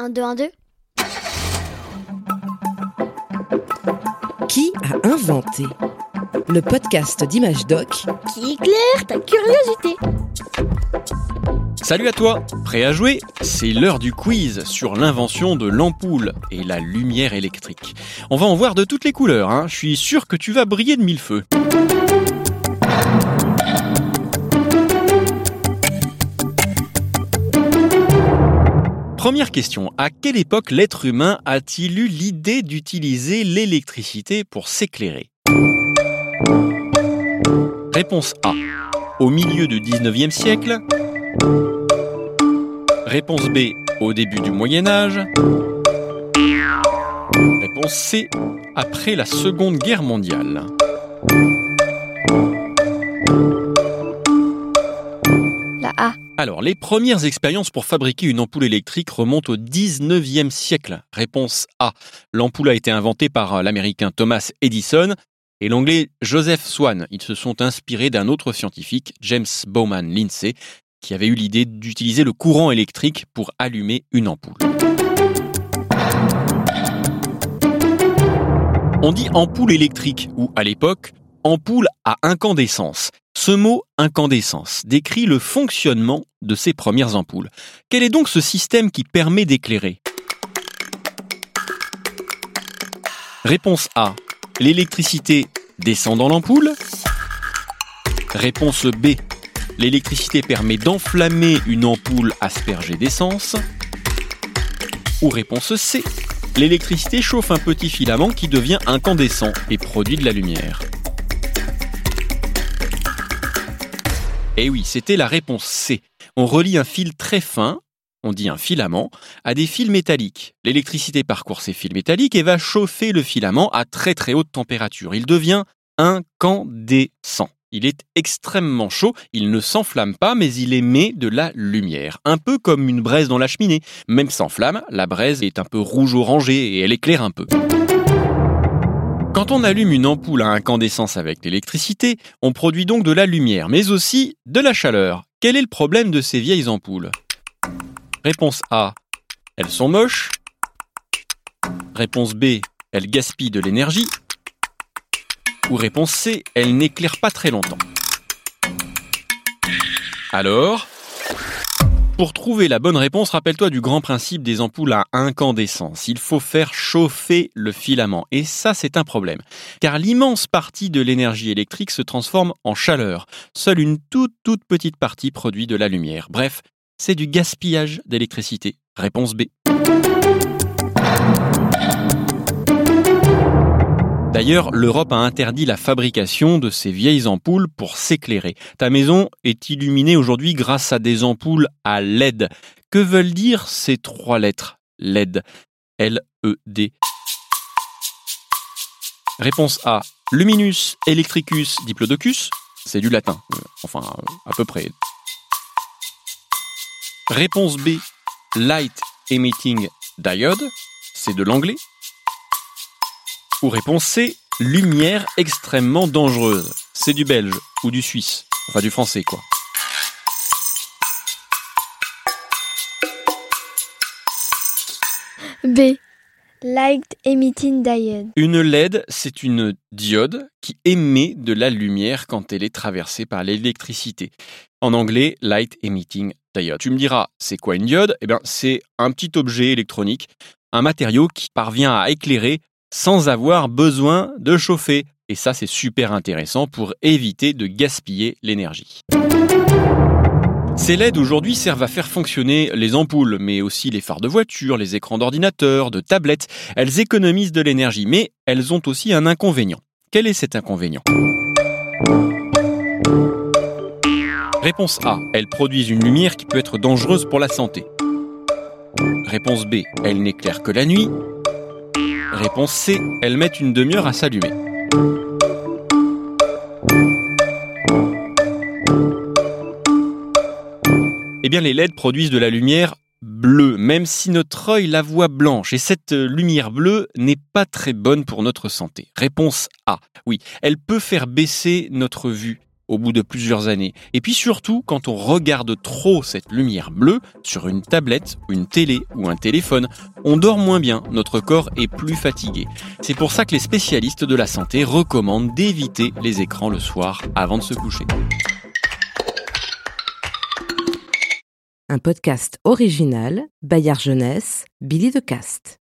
1, 2, 1, 2. Qui a inventé le podcast d'Image Doc Qui éclaire ta curiosité Salut à toi Prêt à jouer? C'est l'heure du quiz sur l'invention de l'ampoule et la lumière électrique. On va en voir de toutes les couleurs, hein. je suis sûr que tu vas briller de mille feux. Première question, à quelle époque l'être humain a-t-il eu l'idée d'utiliser l'électricité pour s'éclairer? Réponse A. Au milieu du 19e siècle. Réponse B. Au début du Moyen Âge. Réponse C. Après la Seconde Guerre mondiale. Alors, les premières expériences pour fabriquer une ampoule électrique remontent au 19e siècle. Réponse A. L'ampoule a été inventée par l'américain Thomas Edison et l'anglais Joseph Swan. Ils se sont inspirés d'un autre scientifique, James Bowman Lindsay, qui avait eu l'idée d'utiliser le courant électrique pour allumer une ampoule. On dit ampoule électrique ou, à l'époque, ampoule à incandescence. Ce mot incandescence décrit le fonctionnement de ces premières ampoules. Quel est donc ce système qui permet d'éclairer? Réponse A. L'électricité descend dans l'ampoule. Réponse B. L'électricité permet d'enflammer une ampoule aspergée d'essence. Ou réponse C. L'électricité chauffe un petit filament qui devient incandescent et produit de la lumière. Eh oui, c'était la réponse C. On relie un fil très fin, on dit un filament, à des fils métalliques. L'électricité parcourt ces fils métalliques et va chauffer le filament à très très haute température. Il devient incandescent. Il est extrêmement chaud, il ne s'enflamme pas, mais il émet de la lumière. Un peu comme une braise dans la cheminée. Même sans flamme, la braise est un peu rouge-orangée et elle éclaire un peu. Quand on allume une ampoule à incandescence avec l'électricité, on produit donc de la lumière, mais aussi de la chaleur. Quel est le problème de ces vieilles ampoules? Réponse A. Elles sont moches. Réponse B. Elles gaspillent de l'énergie. Ou réponse C. Elles n'éclairent pas très longtemps. Alors pour trouver la bonne réponse, rappelle-toi du grand principe des ampoules à incandescence. Il faut faire chauffer le filament. Et ça, c'est un problème. Car l'immense partie de l'énergie électrique se transforme en chaleur. Seule une toute toute petite partie produit de la lumière. Bref, c'est du gaspillage d'électricité. Réponse B. D'ailleurs, l'Europe a interdit la fabrication de ces vieilles ampoules pour s'éclairer. Ta maison est illuminée aujourd'hui grâce à des ampoules à LED. Que veulent dire ces trois lettres LED? L-E-D. Réponse A. Luminus Electricus Diplodocus. C'est du latin. Euh, enfin, à peu près. Réponse B. Light Emitting Diode. C'est de l'anglais. Ou réponse C, lumière extrêmement dangereuse. C'est du belge ou du suisse, enfin du français quoi. B. Light Emitting Diode. Une LED, c'est une diode qui émet de la lumière quand elle est traversée par l'électricité. En anglais, Light Emitting Diode. Tu me diras, c'est quoi une diode? Eh bien, c'est un petit objet électronique, un matériau qui parvient à éclairer sans avoir besoin de chauffer. Et ça, c'est super intéressant pour éviter de gaspiller l'énergie. Ces LED aujourd'hui servent à faire fonctionner les ampoules, mais aussi les phares de voiture, les écrans d'ordinateur, de tablettes. Elles économisent de l'énergie, mais elles ont aussi un inconvénient. Quel est cet inconvénient? Réponse A. Elles produisent une lumière qui peut être dangereuse pour la santé. Réponse B. Elles n'éclairent que la nuit. Réponse C, elles mettent une demi-heure à s'allumer. Eh bien, les LED produisent de la lumière bleue, même si notre œil la voit blanche. Et cette lumière bleue n'est pas très bonne pour notre santé. Réponse A. Oui, elle peut faire baisser notre vue au bout de plusieurs années. Et puis surtout, quand on regarde trop cette lumière bleue sur une tablette, une télé ou un téléphone, on dort moins bien, notre corps est plus fatigué. C'est pour ça que les spécialistes de la santé recommandent d'éviter les écrans le soir avant de se coucher. Un podcast original, Bayard Jeunesse, Billy de Cast.